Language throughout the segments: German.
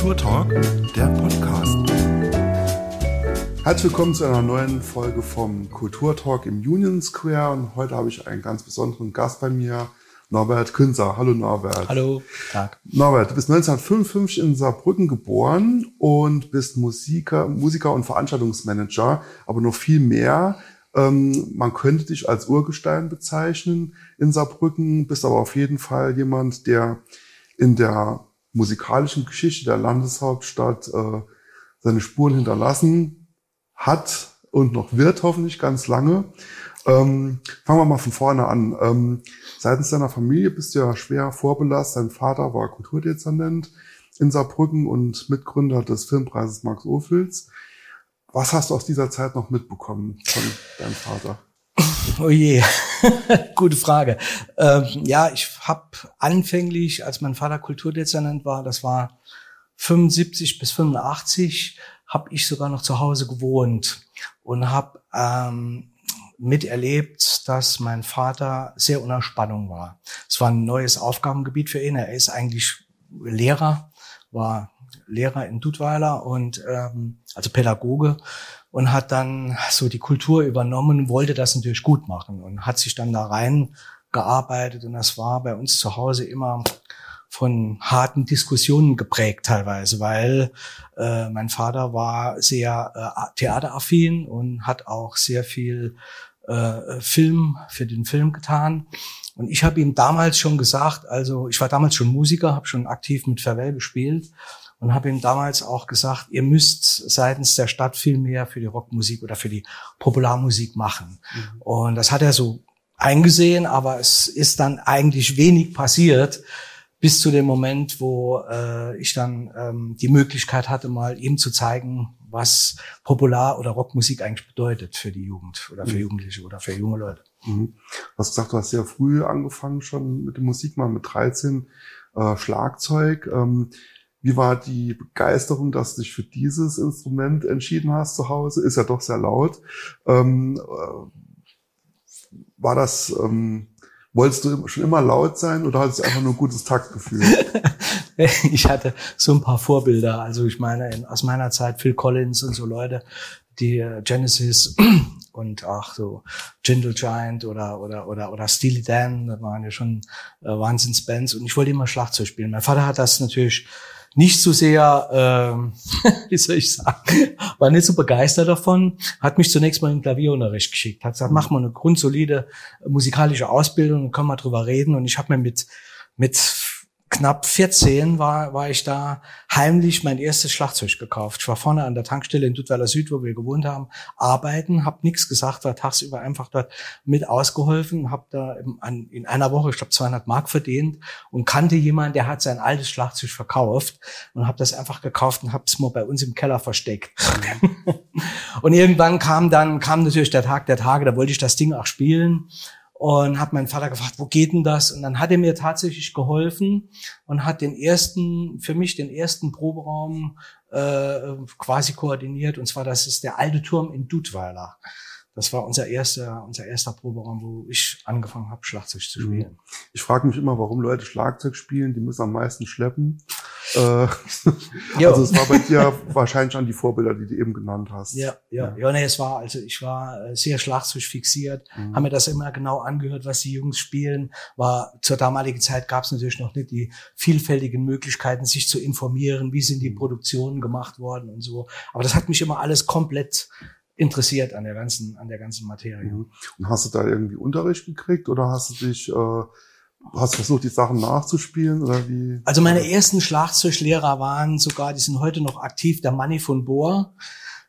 Kulturtalk, der Podcast. Herzlich willkommen zu einer neuen Folge vom Kulturtalk im Union Square. Und heute habe ich einen ganz besonderen Gast bei mir, Norbert Künzer. Hallo Norbert. Hallo, Tag. Norbert, du bist 1955 in Saarbrücken geboren und bist Musiker, Musiker und Veranstaltungsmanager, aber noch viel mehr. Ähm, man könnte dich als Urgestein bezeichnen in Saarbrücken, bist aber auf jeden Fall jemand, der in der musikalischen Geschichte der Landeshauptstadt äh, seine Spuren hinterlassen hat und noch wird hoffentlich ganz lange. Ähm, fangen wir mal von vorne an. Ähm, seitens deiner Familie bist du ja schwer vorbelastet. Dein Vater war Kulturdezernent in Saarbrücken und Mitgründer des Filmpreises Max Ophüls. Was hast du aus dieser Zeit noch mitbekommen von deinem Vater? Oh je, gute Frage. Ähm, ja, ich habe anfänglich, als mein Vater Kulturdezernent war, das war 75 bis 85, habe ich sogar noch zu Hause gewohnt und habe ähm, miterlebt, dass mein Vater sehr unter Spannung war. Es war ein neues Aufgabengebiet für ihn. Er ist eigentlich Lehrer, war Lehrer in Dudweiler und ähm, also Pädagoge und hat dann so die Kultur übernommen, wollte das natürlich gut machen und hat sich dann da rein gearbeitet und das war bei uns zu Hause immer von harten Diskussionen geprägt teilweise, weil äh, mein Vater war sehr äh, theateraffin und hat auch sehr viel äh, Film für den Film getan. Und ich habe ihm damals schon gesagt, also ich war damals schon Musiker, habe schon aktiv mit Verwell gespielt und habe ihm damals auch gesagt, ihr müsst seitens der Stadt viel mehr für die Rockmusik oder für die Popularmusik machen. Mhm. Und das hat er so eingesehen, aber es ist dann eigentlich wenig passiert bis zu dem Moment, wo äh, ich dann ähm, die Möglichkeit hatte, mal ihm zu zeigen, was Popular- oder Rockmusik eigentlich bedeutet für die Jugend oder für mhm. Jugendliche oder für junge Leute. Mhm. Du hast gesagt, du hast sehr früh angefangen schon mit der Musik, mal mit 13 äh, Schlagzeug. Ähm, wie war die Begeisterung, dass du dich für dieses Instrument entschieden hast zu Hause? Ist ja doch sehr laut. Ähm, äh, war das, ähm, wolltest du schon immer laut sein oder hattest du einfach nur ein gutes Taktgefühl? ich hatte so ein paar Vorbilder. Also ich meine, in, aus meiner Zeit Phil Collins und so Leute, die äh, Genesis und auch so Gentle Giant oder oder oder oder Steely Dan, das waren ja schon äh, Wahnsinnsbands und ich wollte immer Schlagzeug spielen. Mein Vater hat das natürlich nicht so sehr, ähm, wie soll ich sagen, war nicht so begeistert davon, hat mich zunächst mal in den Klavierunterricht geschickt, hat gesagt, mach mal eine grundsolide musikalische Ausbildung und können wir drüber reden. Und ich habe mir mit, mit knapp 14 war, war ich da heimlich mein erstes Schlagzeug gekauft. Ich war vorne an der Tankstelle in Duttweiler Süd, wo wir gewohnt haben, arbeiten, habe nichts gesagt, war tagsüber einfach dort mit ausgeholfen, habe da in einer Woche, ich glaube 200 Mark verdient und kannte jemanden, der hat sein altes Schlagzeug verkauft und habe das einfach gekauft und habe es mal bei uns im Keller versteckt. und irgendwann kam dann kam natürlich der Tag der Tage, da wollte ich das Ding auch spielen und habe meinen Vater gefragt, wo geht denn das? Und dann hat er mir tatsächlich geholfen und hat den ersten, für mich den ersten Proberaum äh, quasi koordiniert. Und zwar, das ist der alte Turm in Dudweiler. Das war unser erster, unser erster Proberaum, wo ich angefangen habe, Schlagzeug zu mhm. spielen. Ich frage mich immer, warum Leute Schlagzeug spielen, die müssen am meisten schleppen. Äh, also es war bei dir wahrscheinlich an die Vorbilder, die du eben genannt hast. Ja, ja, ja, ja nee, es war, also ich war äh, sehr Schlagzeug fixiert, mhm. haben mir das immer genau angehört, was die Jungs spielen. War zur damaligen Zeit gab es natürlich noch nicht die vielfältigen Möglichkeiten, sich zu informieren, wie sind die mhm. Produktionen gemacht worden und so. Aber das hat mich immer alles komplett interessiert an der ganzen, an der ganzen Materie. Mhm. Und hast du da irgendwie Unterricht gekriegt oder hast du dich, äh, hast versucht, die Sachen nachzuspielen oder wie? Also meine ersten Schlagzeuglehrer waren sogar, die sind heute noch aktiv, der Manni von Bohr.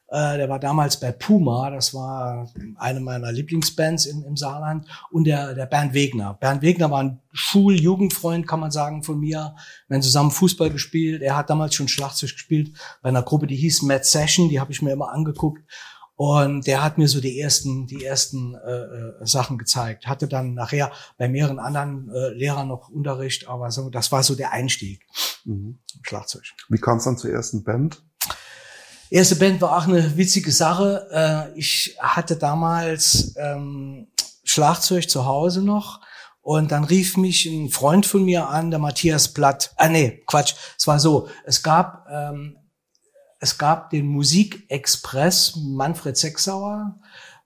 Äh, der war damals bei Puma, das war eine meiner Lieblingsbands im, im Saarland, und der, der Bernd Wegner. Bernd Wegner war ein Schul-Jugendfreund, kann man sagen, von mir. Wir haben zusammen Fußball gespielt. Er hat damals schon Schlagzeug gespielt bei einer Gruppe, die hieß Mad Session, die habe ich mir immer angeguckt. Und der hat mir so die ersten, die ersten äh, äh, Sachen gezeigt. Hatte dann nachher bei mehreren anderen äh, Lehrern noch Unterricht, aber so, das war so der Einstieg. Mhm. Schlagzeug. Wie kam es dann zur ersten Band? Erste Band war auch eine witzige Sache. Äh, ich hatte damals ähm, Schlagzeug zu Hause noch Und dann rief mich ein Freund von mir an, der Matthias Platt. Ah nee, Quatsch. Es war so, es gab ähm, es gab den Musikexpress Manfred Sechsauer.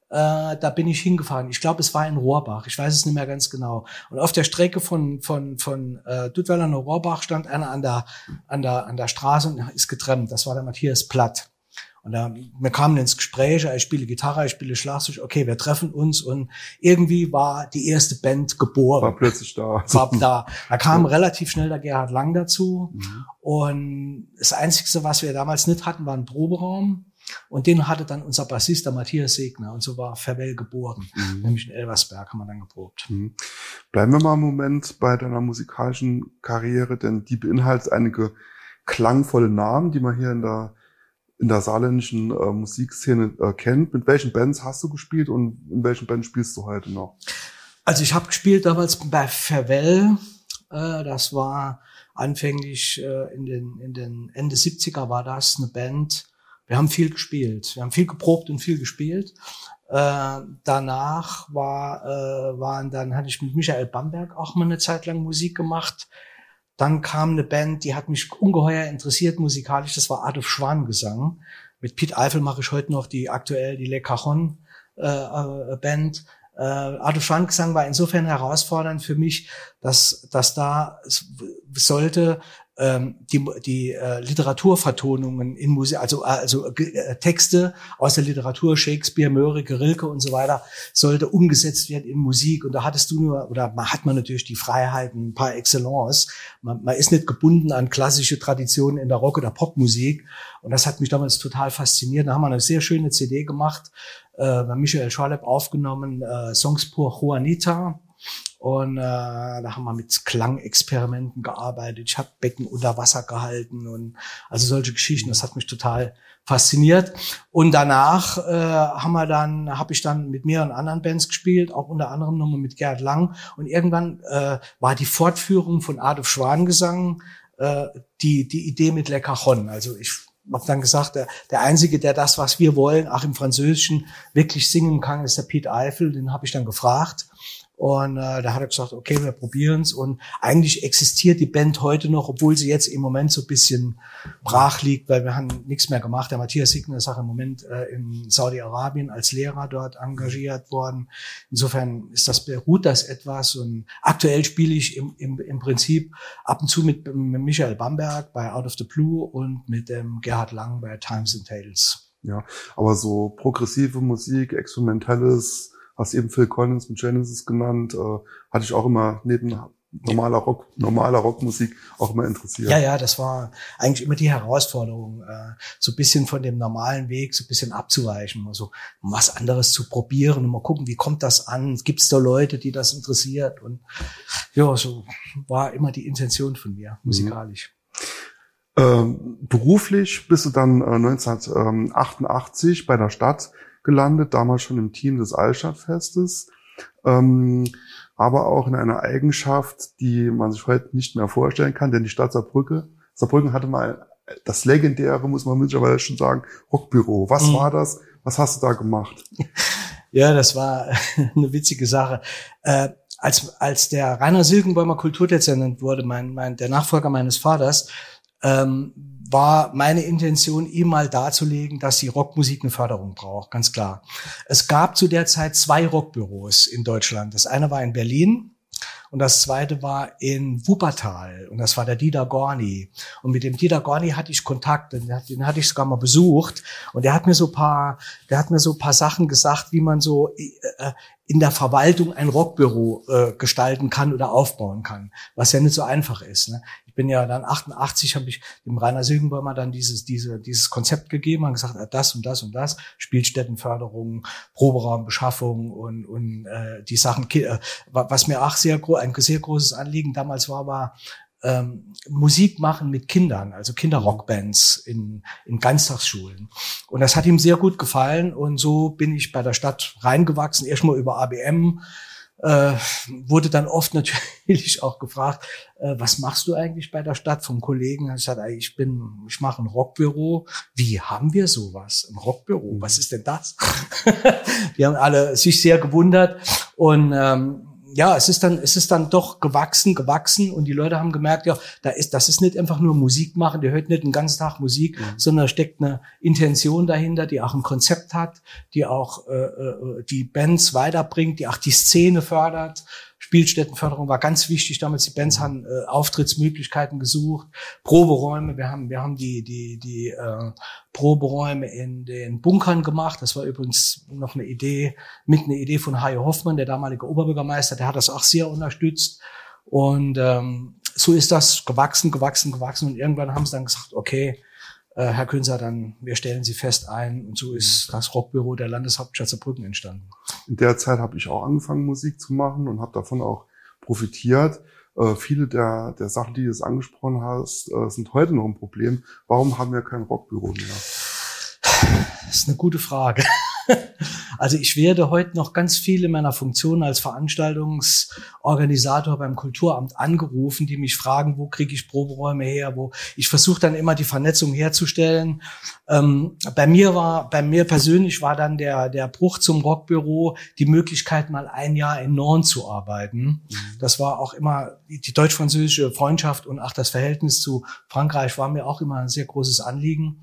Äh, da bin ich hingefahren. Ich glaube, es war in Rohrbach. Ich weiß es nicht mehr ganz genau. Und auf der Strecke von von von äh, Duttweiler nach Rohrbach stand einer an der an der an der Straße und ist getrennt. Das war der Matthias Platt. Und da, wir kamen ins Gespräch, ich spiele Gitarre, ich spiele Schlagzeug, okay, wir treffen uns und irgendwie war die erste Band geboren. War plötzlich da. War da. Da kam relativ schnell der Gerhard Lang dazu mhm. und das Einzige, was wir damals nicht hatten, war ein Proberaum. Und den hatte dann unser Bassist, der Matthias Segner. Und so war Verwell geboren. Mhm. Nämlich in Elversberg haben wir dann geprobt. Mhm. Bleiben wir mal einen Moment bei deiner musikalischen Karriere, denn die beinhaltet einige klangvolle Namen, die man hier in der in der saarländischen äh, Musikszene äh, kennt. Mit welchen Bands hast du gespielt und in welchen Bands spielst du heute noch? Also ich habe gespielt damals bei Farewell. Äh, das war anfänglich äh, in, den, in den Ende 70er war das eine Band. Wir haben viel gespielt. Wir haben viel geprobt und viel gespielt. Äh, danach war, äh, waren dann hatte ich mit Michael Bamberg auch mal eine Zeit lang Musik gemacht. Dann kam eine Band, die hat mich ungeheuer interessiert musikalisch. Das war Adolf Schwangesang. Mit Pete Eifel mache ich heute noch die aktuell die Le Cajon äh, äh, Band. Äh, Adolf Schwangesang war insofern herausfordernd für mich, dass, dass da sollte ähm, die, die äh, Literaturvertonungen in Musik, also, also äh, Texte aus der Literatur, Shakespeare, Mörike, Rilke und so weiter, sollte umgesetzt werden in Musik. Und da hattest du nur, oder man hat man natürlich die Freiheiten par excellence. Man, man ist nicht gebunden an klassische Traditionen in der Rock- oder Popmusik. Und das hat mich damals total fasziniert. Da haben wir eine sehr schöne CD gemacht, äh, bei Michael Schalep aufgenommen, äh, Songs pour Juanita und äh, da haben wir mit Klangexperimenten gearbeitet. Ich habe Becken unter Wasser gehalten und also solche Geschichten. Das hat mich total fasziniert. Und danach äh, haben wir dann, habe ich dann mit mehreren anderen Bands gespielt, auch unter anderem nochmal mit Gerd Lang. Und irgendwann äh, war die Fortführung von Adolf Schwangesang äh, die die Idee mit Le Cajon. Also ich habe dann gesagt, der, der Einzige, der das, was wir wollen, auch im Französischen wirklich singen kann, ist der Pete Eiffel. Den habe ich dann gefragt. Und äh, da hat er gesagt, okay, wir probieren's. Und eigentlich existiert die Band heute noch, obwohl sie jetzt im Moment so ein bisschen brach liegt, weil wir haben nichts mehr gemacht. Der Matthias Signer ist auch im Moment äh, in Saudi-Arabien als Lehrer dort engagiert worden. Insofern ist das beruht das etwas. Und aktuell spiele ich im, im, im Prinzip ab und zu mit, mit Michael Bamberg bei Out of the Blue und mit dem Gerhard Lang bei Times and Tales. Ja, aber so progressive Musik, experimentelles hast eben Phil Collins mit Genesis genannt, äh, hatte ich auch immer neben normaler Rock, normaler Rockmusik auch immer interessiert. Ja, ja, das war eigentlich immer die Herausforderung, äh, so ein bisschen von dem normalen Weg so ein bisschen abzuweichen, also was anderes zu probieren und mal gucken, wie kommt das an? Gibt es da Leute, die das interessiert? Und ja, so war immer die Intention von mir, mhm. musikalisch. Ähm, beruflich bist du dann äh, 1988 bei der Stadt gelandet, damals schon im Team des Altstadtfestes, ähm, aber auch in einer Eigenschaft, die man sich heute nicht mehr vorstellen kann, denn die Stadt Saarbrücke, Saarbrücken hatte mal das legendäre, muss man mittlerweile schon sagen, Rockbüro. Was mhm. war das? Was hast du da gemacht? Ja, das war eine witzige Sache. Äh, als, als der Rainer Silkenbäumer Kulturdezernent wurde, mein, mein, der Nachfolger meines Vaters, ähm, war meine Intention, ihm mal darzulegen, dass die Rockmusik eine Förderung braucht, ganz klar. Es gab zu der Zeit zwei Rockbüros in Deutschland. Das eine war in Berlin und das zweite war in Wuppertal und das war der Dieter Gorni. Und mit dem Dieter Gorni hatte ich Kontakt, den, den hatte ich sogar mal besucht und der hat mir so paar, der hat mir so paar Sachen gesagt, wie man so äh, in der Verwaltung ein Rockbüro äh, gestalten kann oder aufbauen kann, was ja nicht so einfach ist. Ne? Bin ja dann 88, habe ich dem Rainer Silbenbäumer dann dieses, diese, dieses Konzept gegeben und gesagt, äh, das und das und das, Spielstättenförderung, Proberaumbeschaffung und, und äh, die Sachen, äh, was mir auch sehr, ein sehr großes Anliegen damals war, war, ähm, Musik machen mit Kindern, also Kinderrockbands in, in Ganztagsschulen. Und das hat ihm sehr gut gefallen und so bin ich bei der Stadt reingewachsen, erstmal über ABM, äh, wurde dann oft natürlich auch gefragt, äh, was machst du eigentlich bei der Stadt vom Kollegen? Ich sagte, ich bin, ich mache ein Rockbüro. Wie haben wir sowas? Ein Rockbüro? Mhm. Was ist denn das? Die haben alle sich sehr gewundert und ähm, ja, es ist dann, es ist dann doch gewachsen, gewachsen und die Leute haben gemerkt, ja, da ist, das ist nicht einfach nur Musik machen, der hört nicht den ganzen Tag Musik, mhm. sondern da steckt eine Intention dahinter, die auch ein Konzept hat, die auch äh, äh die Bands weiterbringt, die auch die Szene fördert Spielstättenförderung war ganz wichtig. Damals die Bands haben äh, Auftrittsmöglichkeiten gesucht, Proberäume. Wir haben wir haben die die die äh, Proberäume in den Bunkern gemacht. Das war übrigens noch eine Idee mit einer Idee von Hajo Hoffmann, der damalige Oberbürgermeister. Der hat das auch sehr unterstützt und ähm, so ist das gewachsen, gewachsen, gewachsen und irgendwann haben sie dann gesagt, okay, äh, Herr Künzer, dann wir stellen Sie fest ein. Und so ist das Rockbüro der Landeshauptstadt Saarbrücken entstanden. In der Zeit habe ich auch angefangen, Musik zu machen und habe davon auch profitiert. Äh, viele der, der Sachen, die du jetzt angesprochen hast, äh, sind heute noch ein Problem. Warum haben wir kein Rockbüro mehr? Das ist eine gute Frage. Also ich werde heute noch ganz viele meiner Funktionen als Veranstaltungsorganisator beim Kulturamt angerufen, die mich fragen, wo kriege ich Proberäume her, wo ich versuche dann immer die Vernetzung herzustellen. Ähm, bei mir war, bei mir persönlich war dann der der Bruch zum Rockbüro die Möglichkeit, mal ein Jahr in Norden zu arbeiten. Mhm. Das war auch immer die deutsch-französische Freundschaft und auch das Verhältnis zu Frankreich war mir auch immer ein sehr großes Anliegen.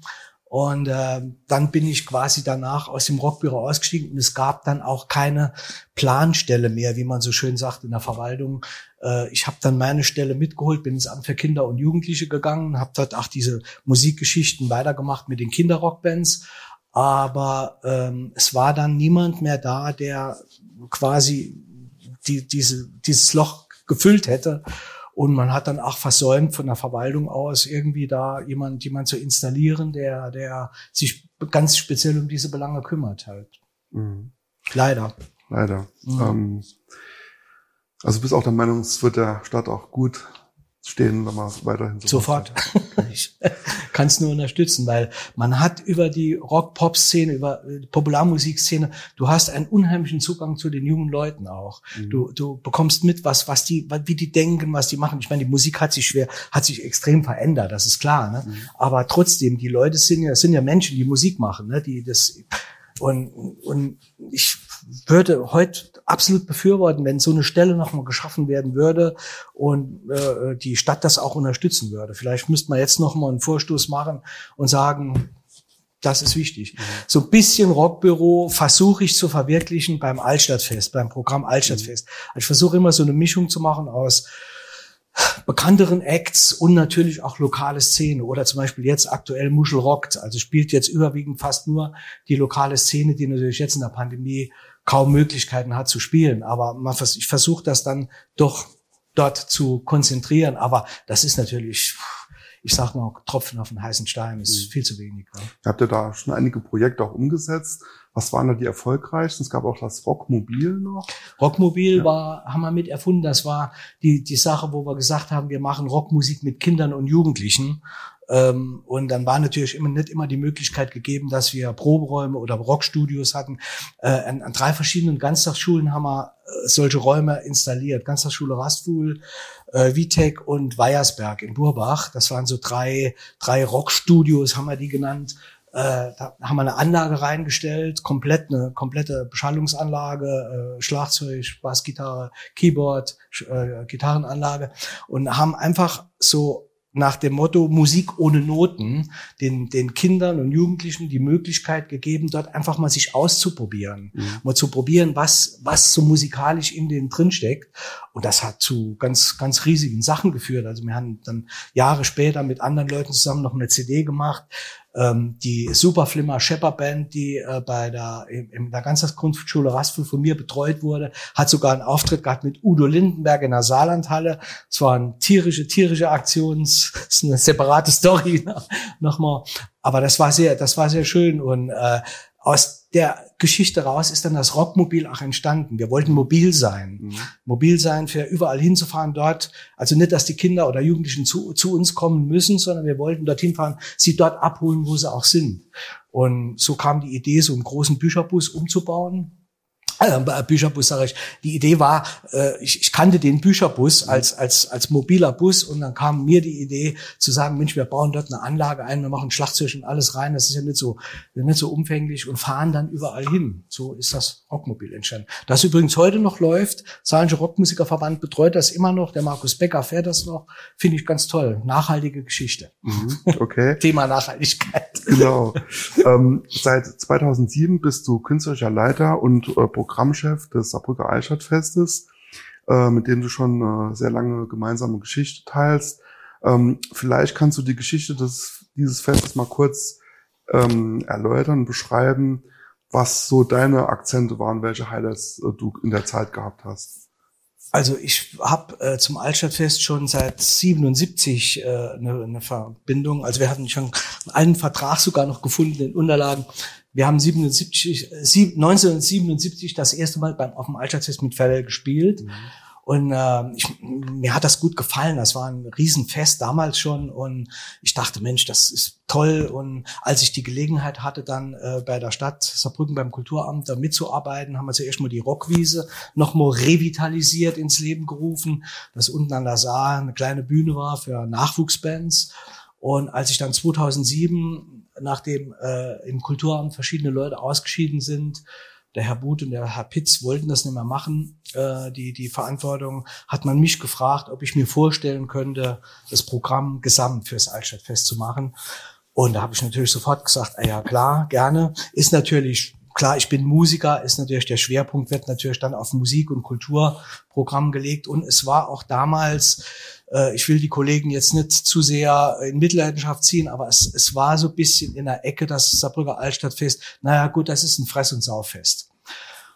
Und äh, dann bin ich quasi danach aus dem Rockbüro ausgestiegen und es gab dann auch keine Planstelle mehr, wie man so schön sagt in der Verwaltung. Äh, ich habe dann meine Stelle mitgeholt, bin ins Amt für Kinder und Jugendliche gegangen, habe dort auch diese Musikgeschichten weitergemacht mit den Kinderrockbands. Aber ähm, es war dann niemand mehr da, der quasi die, diese, dieses Loch gefüllt hätte. Und man hat dann auch versäumt, von der Verwaltung aus irgendwie da jemand, jemand zu installieren, der, der sich ganz speziell um diese Belange kümmert halt. Mhm. Leider. Leider. Mhm. Ähm, also bist auch der Meinung, es wird der Stadt auch gut stehen, man es weiterhin so Sofort. ich kann es nur unterstützen, weil man hat über die Rock-Pop-Szene, über die Popularmusikszene, du hast einen unheimlichen Zugang zu den jungen Leuten auch. Mhm. Du, du bekommst mit, was, was die, wie die denken, was die machen. Ich meine, die Musik hat sich schwer, hat sich extrem verändert, das ist klar. Ne? Mhm. Aber trotzdem, die Leute sind ja, sind ja Menschen, die Musik machen, ne? die das und, und ich würde heute absolut befürworten, wenn so eine Stelle nochmal geschaffen werden würde und äh, die Stadt das auch unterstützen würde. Vielleicht müsste man jetzt nochmal einen Vorstoß machen und sagen, das ist wichtig. Mhm. So ein bisschen Rockbüro versuche ich zu verwirklichen beim Altstadtfest, beim Programm Altstadtfest. Also ich versuche immer so eine Mischung zu machen aus bekannteren Acts und natürlich auch lokale Szene oder zum Beispiel jetzt aktuell Muschel rockt, also spielt jetzt überwiegend fast nur die lokale Szene, die natürlich jetzt in der Pandemie kaum Möglichkeiten hat zu spielen. Aber man, ich versuche das dann doch dort zu konzentrieren. Aber das ist natürlich, ich sage mal, Tropfen auf den heißen Stein ist mhm. viel zu wenig. Ne? Habt ihr da schon einige Projekte auch umgesetzt? Was waren da die erfolgreichsten? Es gab auch das Rockmobil noch. Rockmobil ja. war, haben wir mit erfunden. Das war die, die Sache, wo wir gesagt haben, wir machen Rockmusik mit Kindern und Jugendlichen. Ähm, und dann war natürlich immer nicht immer die Möglichkeit gegeben, dass wir Proberäume oder Rockstudios hatten. Äh, an, an drei verschiedenen Ganztagsschulen haben wir äh, solche Räume installiert. Ganztagsschule Rastfuhl, äh, Vitek und Weiersberg in Burbach. Das waren so drei, drei Rockstudios, haben wir die genannt. Äh, da haben wir eine Anlage reingestellt, komplett eine komplette Beschallungsanlage, äh, Schlagzeug, Bassgitarre, Keyboard, äh, Gitarrenanlage und haben einfach so nach dem Motto Musik ohne Noten den, den Kindern und Jugendlichen die Möglichkeit gegeben, dort einfach mal sich auszuprobieren, mhm. mal zu probieren, was, was so musikalisch in denen drinsteckt. Und das hat zu ganz, ganz riesigen Sachen geführt. Also wir haben dann Jahre später mit anderen Leuten zusammen noch eine CD gemacht, ähm, die Superflimmer Shepherd Band, die äh, bei der in, in der Ganztagsgrundschule Raspel von mir betreut wurde, hat sogar einen Auftritt gehabt mit Udo Lindenberg in der Saarlandhalle. Es war eine tierische, tierische Aktion, das ist eine separate Story nochmal. Aber das war sehr, das war sehr schön und äh, aus der Geschichte raus ist dann das Rockmobil auch entstanden. Wir wollten mobil sein. Mhm. Mobil sein, für überall hinzufahren dort. Also nicht, dass die Kinder oder Jugendlichen zu, zu uns kommen müssen, sondern wir wollten dorthin fahren, sie dort abholen, wo sie auch sind. Und so kam die Idee, so einen großen Bücherbus umzubauen Bücherbus sage ich. Die Idee war, äh, ich, ich kannte den Bücherbus als als als mobiler Bus und dann kam mir die Idee zu sagen, Mensch, wir bauen dort eine Anlage ein, wir machen Schlagzeug und alles rein. Das ist ja nicht so nicht so umfänglich und fahren dann überall hin. So ist das Rockmobil entstanden. Das übrigens heute noch läuft. Saarländische Rockmusikerverband betreut das immer noch. Der Markus Becker fährt das noch. Finde ich ganz toll. Nachhaltige Geschichte. Mhm, okay. Thema Nachhaltigkeit. Genau. ähm, seit 2007 bist du künstlerischer Leiter und äh, Programmchef des Saarbrücker Altstadtfestes, äh, mit dem du schon äh, sehr lange gemeinsame Geschichte teilst. Ähm, vielleicht kannst du die Geschichte des, dieses Festes mal kurz ähm, erläutern, beschreiben, was so deine Akzente waren, welche Highlights äh, du in der Zeit gehabt hast. Also ich habe äh, zum Altstadtfest schon seit 77 äh, eine, eine Verbindung. Also wir hatten schon einen Vertrag sogar noch gefunden in Unterlagen wir haben 77, 1977 das erste Mal beim, auf dem Altstadtfest mit Fell gespielt. Mhm. Und äh, ich, mir hat das gut gefallen. Das war ein Riesenfest damals schon. Und ich dachte, Mensch, das ist toll. Und als ich die Gelegenheit hatte, dann äh, bei der Stadt Saarbrücken beim Kulturamt da mitzuarbeiten, haben wir zuerst mal die Rockwiese nochmal revitalisiert ins Leben gerufen, dass unten an der Saar eine kleine Bühne war für Nachwuchsbands. Und als ich dann 2007 nachdem äh, im Kulturamt verschiedene Leute ausgeschieden sind, der Herr But und der Herr Pitz wollten das nicht mehr machen, äh, die, die Verantwortung, hat man mich gefragt, ob ich mir vorstellen könnte, das Programm gesamt fürs Altstadtfest zu machen. Und da habe ich natürlich sofort gesagt, ah ja klar, gerne. Ist natürlich klar, ich bin Musiker, ist natürlich der Schwerpunkt wird natürlich dann auf Musik und Kulturprogramm gelegt. Und es war auch damals äh, ich will die Kollegen jetzt nicht zu sehr in Mitleidenschaft ziehen, aber es, es war so ein bisschen in der Ecke das Saarbrücker Altstadtfest. Naja, gut, das ist ein Fress- und Sauffest.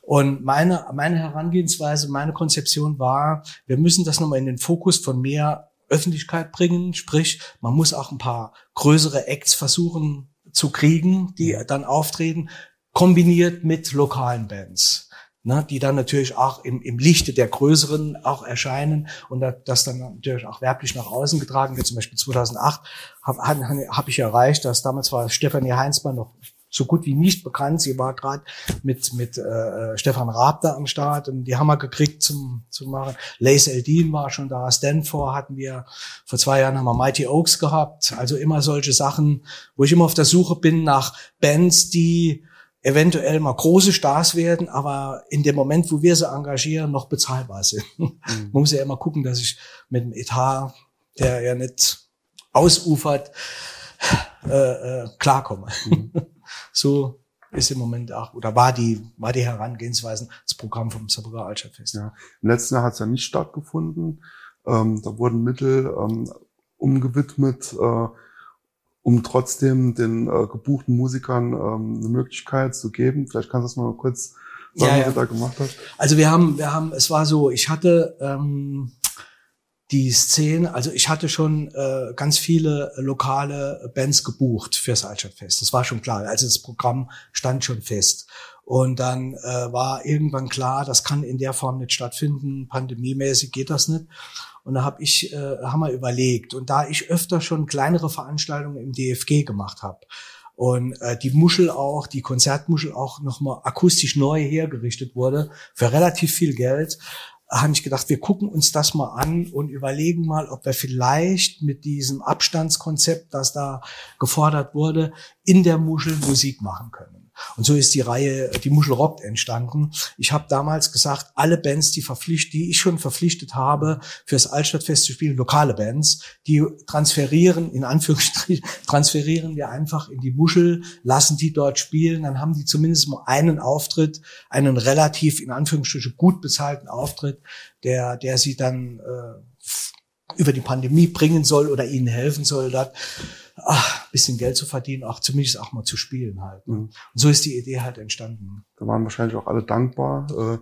Und meine, meine Herangehensweise, meine Konzeption war, wir müssen das nochmal in den Fokus von mehr Öffentlichkeit bringen. Sprich, man muss auch ein paar größere Acts versuchen zu kriegen, die dann auftreten, kombiniert mit lokalen Bands ne, die dann natürlich auch im, im Lichte der größeren auch erscheinen und das dann natürlich auch werblich nach außen getragen wird. Zum Beispiel 2008 habe hab ich erreicht, dass damals war Stefanie Heinzmann noch so gut wie nicht bekannt. Sie war gerade mit mit äh, Stefan Raab da am Start und die haben wir gekriegt zum zu machen. Lace Eldin war schon da. Stanford hatten wir vor zwei Jahren haben wir Mighty Oaks gehabt. Also immer solche Sachen, wo ich immer auf der Suche bin nach Bands, die eventuell mal große Stars werden, aber in dem Moment, wo wir sie engagieren, noch bezahlbar sind. Mhm. Man muss ja immer gucken, dass ich mit dem Etat, der ja nicht ausufert, äh, äh, klarkomme. Mhm. so ist im Moment auch, oder war die, war die Herangehensweise das Programm vom Saarbrücker Altstadtfest. Ja. Im letzten Jahr hat es ja nicht stattgefunden. Ähm, da wurden Mittel ähm, umgewidmet, äh, um trotzdem den äh, gebuchten Musikern ähm, eine Möglichkeit zu geben. Vielleicht kannst du das mal kurz sagen, ja, ja. was du da gemacht hast. Also wir haben, wir haben, es war so, ich hatte ähm, die Szene, also ich hatte schon äh, ganz viele lokale Bands gebucht fürs Altstadtfest. Das war schon klar. Also das Programm stand schon fest. Und dann äh, war irgendwann klar, das kann in der Form nicht stattfinden. Pandemiemäßig geht das nicht. Und da habe ich, äh, haben wir überlegt. Und da ich öfter schon kleinere Veranstaltungen im DFG gemacht habe und äh, die Muschel auch, die Konzertmuschel auch nochmal akustisch neu hergerichtet wurde, für relativ viel Geld, habe ich gedacht, wir gucken uns das mal an und überlegen mal, ob wir vielleicht mit diesem Abstandskonzept, das da gefordert wurde, in der Muschel Musik machen können. Und so ist die Reihe Die Muschel rockt entstanden. Ich habe damals gesagt, alle Bands, die verpflichtet, die ich schon verpflichtet habe, fürs Altstadtfest zu spielen, lokale Bands, die transferieren, in Anführungsstrichen, transferieren wir einfach in die Muschel, lassen die dort spielen, dann haben die zumindest mal einen Auftritt, einen relativ, in Anführungsstrichen, gut bezahlten Auftritt, der, der sie dann äh, über die Pandemie bringen soll oder ihnen helfen soll dort ach, bisschen Geld zu verdienen, auch zumindest auch mal zu spielen halt. Ne? Mhm. Und so ist die Idee halt entstanden. Da waren wahrscheinlich auch alle dankbar. Äh,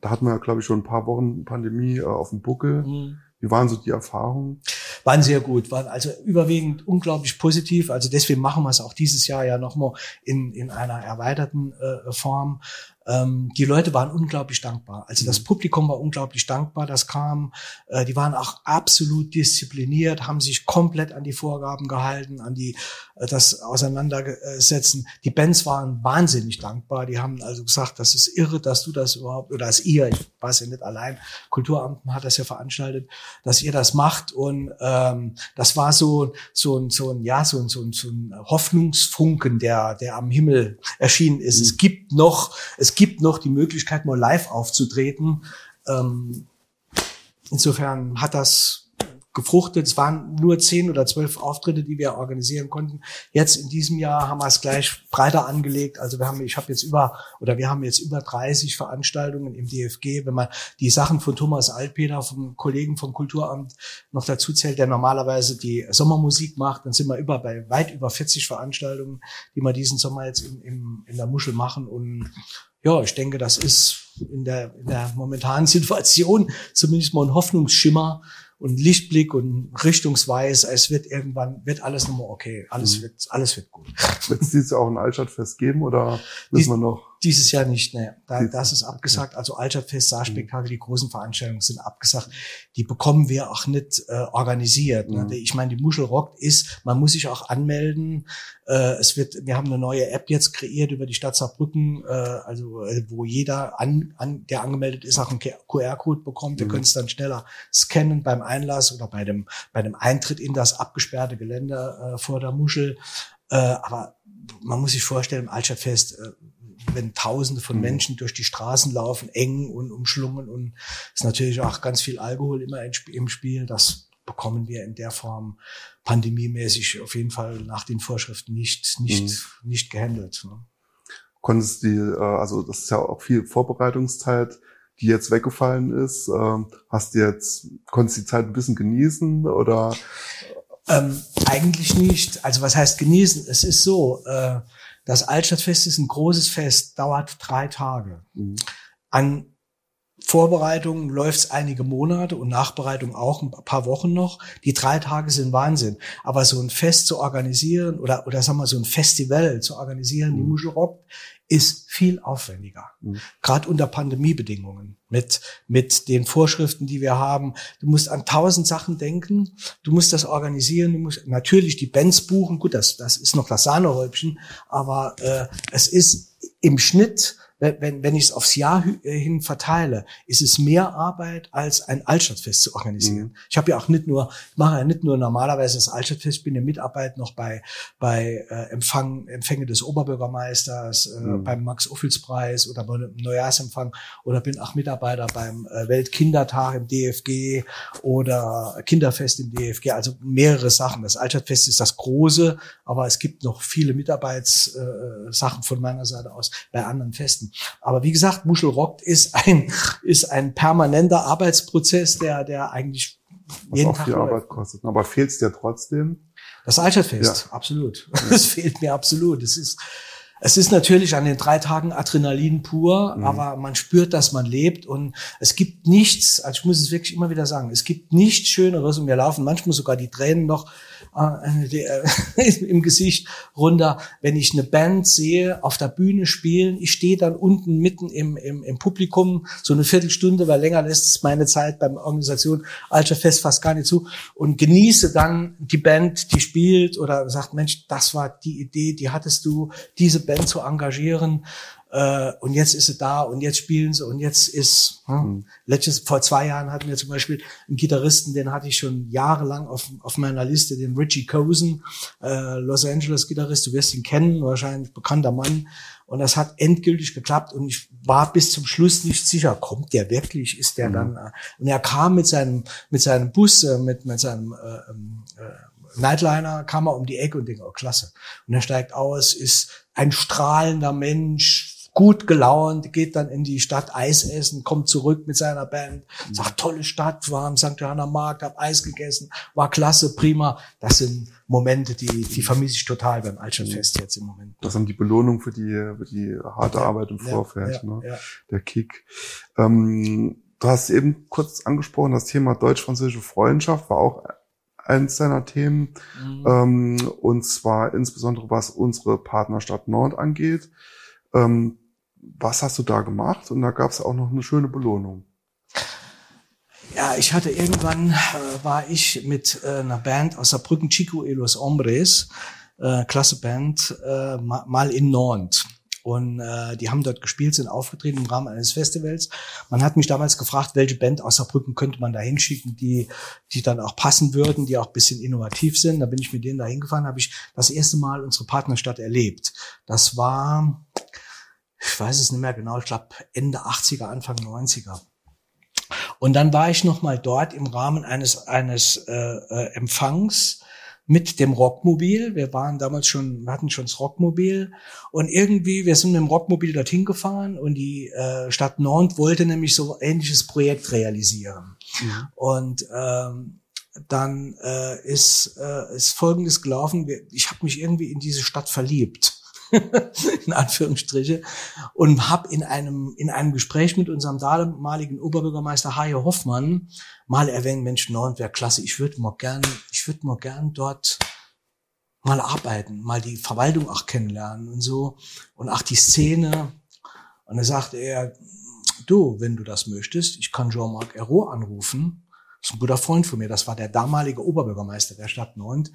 da hatten wir ja, glaube ich, schon ein paar Wochen Pandemie äh, auf dem Buckel. Mhm. Wie waren so die Erfahrungen? Waren sehr gut, waren also überwiegend unglaublich positiv. Also deswegen machen wir es auch dieses Jahr ja nochmal in, in einer erweiterten äh, Form. Ähm, die Leute waren unglaublich dankbar. Also das mhm. Publikum war unglaublich dankbar, das kam. Äh, die waren auch absolut diszipliniert, haben sich komplett an die Vorgaben gehalten, an die äh, das Auseinandersetzen. Die Bands waren wahnsinnig dankbar. Die haben also gesagt, das ist irre, dass du das überhaupt oder dass ihr, ich weiß ja nicht allein, Kulturamt hat das ja veranstaltet, dass ihr das macht. Und ähm, das war so so ein so ein ja so ein so ein, so ein Hoffnungsfunken, der der am Himmel erschienen ist. Mhm. Es gibt noch es gibt noch die Möglichkeit, mal live aufzutreten. Ähm, insofern hat das gefruchtet. Es waren nur zehn oder zwölf Auftritte, die wir organisieren konnten. Jetzt in diesem Jahr haben wir es gleich breiter angelegt. Also wir haben, ich habe jetzt über oder wir haben jetzt über 30 Veranstaltungen im DFG. Wenn man die Sachen von Thomas Altpeter, vom Kollegen vom Kulturamt noch dazu zählt, der normalerweise die Sommermusik macht, dann sind wir über bei weit über 40 Veranstaltungen, die wir diesen Sommer jetzt in, in, in der Muschel machen und ja, ich denke, das ist in der, in der momentanen Situation zumindest mal ein Hoffnungsschimmer und Lichtblick und richtungsweis. Es wird irgendwann, wird alles nochmal okay. Alles mhm. wird, alles wird gut. Wird es dieses Jahr auch ein Altstadtfest geben oder müssen wir noch? Dieses Jahr nicht, ne. Da, das ist abgesagt. Also Altstadtfest, Saarspektakel, die großen Veranstaltungen sind abgesagt. Die bekommen wir auch nicht äh, organisiert. Ne? Mhm. Ich meine, die Muschel rockt ist, man muss sich auch anmelden. Äh, es wird, wir haben eine neue App jetzt kreiert über die Stadt Saarbrücken, äh, also äh, wo jeder, an, an, der angemeldet ist, auch einen QR-Code bekommt. Wir mhm. können es dann schneller scannen beim Einlass oder bei dem, bei dem Eintritt in das abgesperrte Gelände äh, vor der Muschel. Äh, aber man muss sich vorstellen, im Altstadtfest äh, wenn Tausende von mhm. Menschen durch die Straßen laufen, eng und umschlungen und ist natürlich auch ganz viel Alkohol immer im Spiel. Das bekommen wir in der Form pandemiemäßig auf jeden Fall nach den Vorschriften nicht, nicht, mhm. nicht gehandelt. Ne? Konntest die, äh, also das ist ja auch viel Vorbereitungszeit, die jetzt weggefallen ist. Ähm, hast du jetzt, konntest die Zeit ein bisschen genießen oder? Ähm, eigentlich nicht. Also was heißt genießen? Es ist so, äh, das Altstadtfest ist ein großes Fest, dauert drei Tage. Mhm. An Vorbereitung läuft es einige Monate und Nachbereitung auch ein paar Wochen noch. Die drei Tage sind Wahnsinn. Aber so ein Fest zu organisieren oder, oder sagen wir so ein Festival zu organisieren, mhm. die Muschel rockt, ist viel aufwendiger. Mhm. Gerade unter Pandemiebedingungen mit, mit den Vorschriften, die wir haben. Du musst an tausend Sachen denken. Du musst das organisieren. Du musst natürlich die Bands buchen. Gut, das, das ist noch das Sahnehäubchen. Aber äh, es ist im Schnitt wenn, wenn ich es aufs Jahr äh, hin verteile, ist es mehr Arbeit, als ein Altstadtfest zu organisieren. Mhm. Ich habe ja auch nicht nur, ich mache ja nicht nur normalerweise das Altstadtfest, bin in Mitarbeit noch bei, bei äh, Empfang, Empfänge des Oberbürgermeisters, äh, mhm. beim Max-Ophüls-Preis oder beim Neujahrsempfang oder bin auch Mitarbeiter beim äh, Weltkindertag im DFG oder Kinderfest im DFG, also mehrere Sachen. Das Altstadtfest ist das große, aber es gibt noch viele Mitarbeitssachen äh, von meiner Seite aus bei anderen Festen. Aber wie gesagt, Muschel rockt ist ein, ist ein permanenter Arbeitsprozess, der, der eigentlich Was jeden auch Tag viel läuft. Arbeit kostet. Aber fehlt es dir trotzdem? Das Altstadtfest, ja. absolut. Es fehlt mir absolut. Es ist, es ist natürlich an den drei Tagen Adrenalin pur, mhm. aber man spürt, dass man lebt und es gibt nichts, also ich muss es wirklich immer wieder sagen, es gibt nichts Schöneres und wir laufen manchmal sogar die Tränen noch äh, im Gesicht runter, wenn ich eine Band sehe, auf der Bühne spielen. Ich stehe dann unten mitten im, im, im Publikum, so eine Viertelstunde, weil länger lässt es meine Zeit beim Organisation Alter Fest fast gar nicht zu und genieße dann die Band, die spielt oder sagt, Mensch, das war die Idee, die hattest du, diese Band zu engagieren äh, und jetzt ist sie da und jetzt spielen sie und jetzt ist, hm, mhm. letztes, vor zwei Jahren hatten wir zum Beispiel einen Gitarristen, den hatte ich schon jahrelang auf, auf meiner Liste, den Richie Cosen, äh, Los Angeles Gitarrist, du wirst ihn kennen, wahrscheinlich bekannter Mann. Und das hat endgültig geklappt und ich war bis zum Schluss nicht sicher, kommt der wirklich, ist der mhm. dann, äh, und er kam mit seinem, mit seinem Bus, äh, mit, mit seinem, äh, ähm, äh, Nightliner kam er um die Ecke und denkt, oh klasse. Und er steigt aus, ist ein strahlender Mensch, gut gelaunt, geht dann in die Stadt Eis essen, kommt zurück mit seiner Band, sagt, tolle Stadt, war am St. Johanna Markt, hab Eis gegessen, war klasse, prima. Das sind Momente, die, die vermisse ich total beim Altstadtfest jetzt im Moment. Das sind die Belohnung für die, für die harte ja, Arbeit im Vorfeld, ja, ja, ne? der Kick. Ähm, du hast eben kurz angesprochen, das Thema deutsch-französische Freundschaft war auch eins seiner Themen, mhm. ähm, und zwar insbesondere was unsere Partnerstadt Nord angeht. Ähm, was hast du da gemacht? Und da gab es auch noch eine schöne Belohnung. Ja, ich hatte irgendwann, äh, war ich mit äh, einer Band aus Saarbrücken, Chico y los Hombres, äh, klasse Band, äh, mal in Nantes. Und äh, die haben dort gespielt, sind aufgetreten im Rahmen eines Festivals. Man hat mich damals gefragt, welche Band aus Saarbrücken könnte man da hinschicken, die, die dann auch passen würden, die auch bisschen innovativ sind. Da bin ich mit denen da hingefahren, habe ich das erste Mal unsere Partnerstadt erlebt. Das war, ich weiß es nicht mehr genau, ich glaube Ende 80er, Anfang 90er. Und dann war ich noch mal dort im Rahmen eines eines äh, äh, Empfangs mit dem Rockmobil. Wir waren damals schon, wir hatten schon das Rockmobil und irgendwie, wir sind mit dem Rockmobil dorthin gefahren und die äh, Stadt Nantes wollte nämlich so ähnliches Projekt realisieren. Mhm. Und ähm, dann äh, ist, äh, ist Folgendes gelaufen. Ich habe mich irgendwie in diese Stadt verliebt. in Anführungsstriche, und habe in einem, in einem Gespräch mit unserem damaligen Oberbürgermeister Hajo Hoffmann mal erwähnt, Mensch, Nord wäre klasse, ich würde mal gern, ich würde mal gern dort mal arbeiten, mal die Verwaltung auch kennenlernen und so und auch die Szene. Und da sagte er, du, wenn du das möchtest, ich kann Jean-Marc Ayrault anrufen. Das ist ein guter Freund von mir. Das war der damalige Oberbürgermeister der Stadt Nantes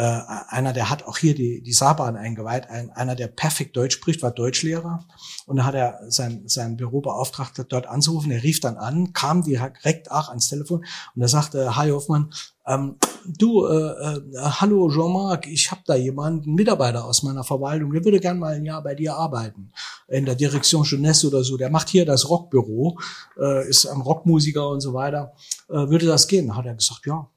äh, einer, der hat auch hier die, die Saarbahn eingeweiht, ein, einer, der perfekt Deutsch spricht, war Deutschlehrer. Und da hat er sein, sein Büro beauftragt, dort anzurufen. Er rief dann an, kam direkt auch ans Telefon. Und er sagte, hi Hoffmann, ähm, du, äh, äh, hallo Jean-Marc, ich habe da jemanden, einen Mitarbeiter aus meiner Verwaltung, der würde gern mal ein Jahr bei dir arbeiten, in der Direktion Jeunesse oder so, der macht hier das Rockbüro, äh, ist ein Rockmusiker und so weiter, äh, würde das gehen? Hat er gesagt, ja,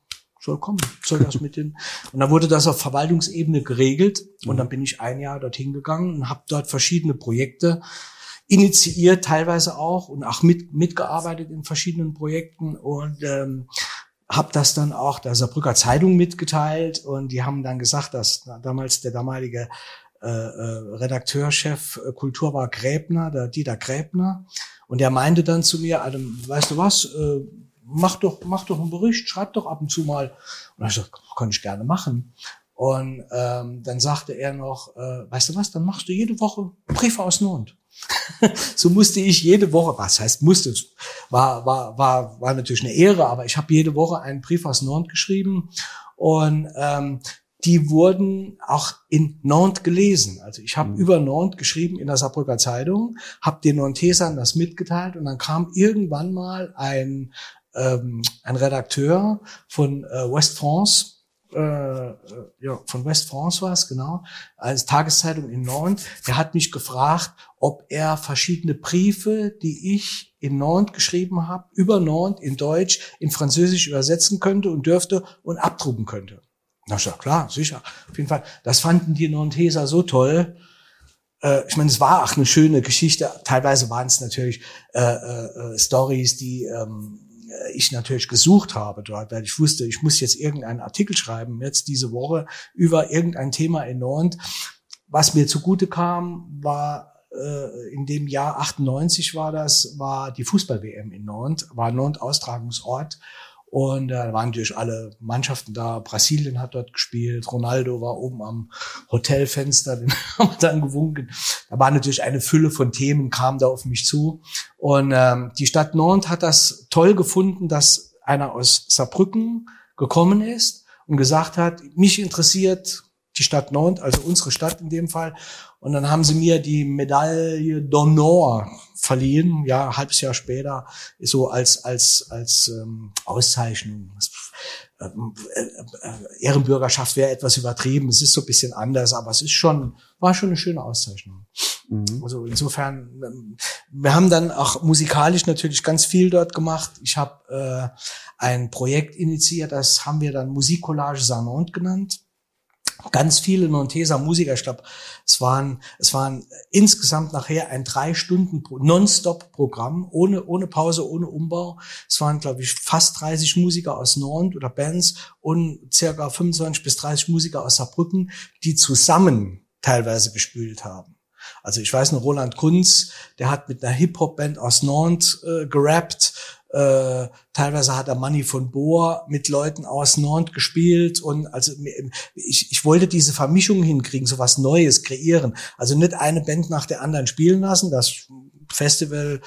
soll kommen, soll das mit den. Und dann wurde das auf Verwaltungsebene geregelt. Und dann bin ich ein Jahr dorthin gegangen und habe dort verschiedene Projekte initiiert, teilweise auch und auch mit, mitgearbeitet in verschiedenen Projekten. Und ähm, habe das dann auch der Saarbrücker Zeitung mitgeteilt. Und die haben dann gesagt, dass damals der damalige äh, äh, Redakteurchef äh, Kultur war Gräbner, der Dieter Gräbner. Und der meinte dann zu mir, Adam, weißt du was, äh, mach doch, mach doch einen Bericht, schreib doch ab und zu mal. Und ich sagte, kann ich gerne machen. Und ähm, dann sagte er noch, äh, weißt du was, dann machst du jede Woche Briefe aus Nord. so musste ich jede Woche, was heißt musste, war, war, war, war natürlich eine Ehre, aber ich habe jede Woche einen Brief aus Nord geschrieben. Und ähm, die wurden auch in Nantes gelesen. Also ich habe mhm. über Nantes geschrieben in der Saarbrücker Zeitung, habe den Nantesern das mitgeteilt und dann kam irgendwann mal ein ähm, ein Redakteur von äh, West France, äh, äh, ja, von West France war es, genau, als Tageszeitung in Nantes, der hat mich gefragt, ob er verschiedene Briefe, die ich in Nantes geschrieben habe, über Nantes in Deutsch, in Französisch übersetzen könnte und dürfte und abdrucken könnte. Na ja, klar, sicher, auf jeden Fall. Das fanden die Nanteser so toll, äh, ich meine, es war auch eine schöne Geschichte. Teilweise waren es natürlich äh, äh, Stories, die ähm, äh, ich natürlich gesucht habe dort, weil ich wusste, ich muss jetzt irgendeinen Artikel schreiben, jetzt diese Woche über irgendein Thema in Nantes. Was mir zugute kam, war äh, in dem Jahr 98 war das, war die Fußball-WM in Nantes, war Nantes Austragungsort und da waren natürlich alle Mannschaften da. Brasilien hat dort gespielt. Ronaldo war oben am Hotelfenster, den haben wir dann gewunken. Da war natürlich eine Fülle von Themen, kam da auf mich zu. Und ähm, die Stadt Nantes hat das toll gefunden, dass einer aus Saarbrücken gekommen ist und gesagt hat, mich interessiert die Stadt Nantes, also unsere Stadt in dem Fall. Und dann haben sie mir die Medaille d'Honneur verliehen, ja, ein halbes Jahr später, so als, als, als ähm, Auszeichnung. Ähm, äh, äh, Ehrenbürgerschaft wäre etwas übertrieben, es ist so ein bisschen anders, aber es ist schon, war schon eine schöne Auszeichnung. Mhm. Also insofern, ähm, wir haben dann auch musikalisch natürlich ganz viel dort gemacht. Ich habe äh, ein Projekt initiiert, das haben wir dann Musikcollage Sanont genannt ganz viele Nonteser Musiker, ich glaube, es waren, es waren insgesamt nachher ein drei Stunden Non-Stop-Programm, ohne, ohne Pause, ohne Umbau. Es waren, glaube ich, fast 30 Musiker aus Nantes oder Bands und circa 25 bis 30 Musiker aus Saarbrücken, die zusammen teilweise gespielt haben. Also ich weiß noch, Roland Kunz, der hat mit einer Hip-Hop-Band aus Nantes äh, gerappt. Äh, teilweise hat er Manny von Bohr mit Leuten aus Nantes gespielt und also ich, ich wollte diese Vermischung hinkriegen, so was Neues kreieren. Also nicht eine Band nach der anderen spielen lassen. Das Festival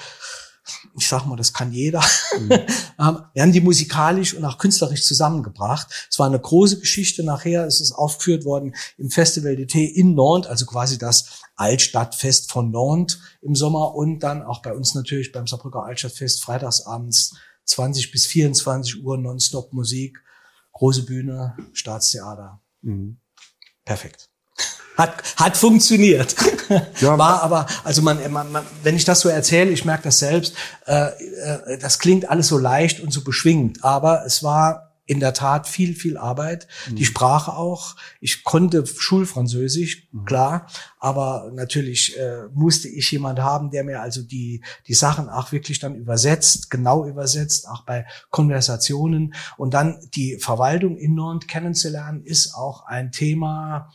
ich sag mal, das kann jeder. Mhm. Ähm, wir haben die musikalisch und auch künstlerisch zusammengebracht. Es war eine große Geschichte. Nachher ist es aufgeführt worden im Festival d'été in Nantes, also quasi das Altstadtfest von Nantes im Sommer und dann auch bei uns natürlich beim Saarbrücker Altstadtfest freitagsabends 20 bis 24 Uhr Nonstop Musik, große Bühne, Staatstheater. Mhm. Perfekt. Hat, hat funktioniert. Ja, War aber, also man, man, man, wenn ich das so erzähle, ich merke das selbst, äh, äh, das klingt alles so leicht und so beschwingend, aber es war in der Tat viel, viel Arbeit. Mhm. Die Sprache auch. Ich konnte Schulfranzösisch, mhm. klar, aber natürlich äh, musste ich jemand haben, der mir also die, die Sachen auch wirklich dann übersetzt, genau übersetzt, auch bei Konversationen. Und dann die Verwaltung in Nantes kennenzulernen, ist auch ein Thema,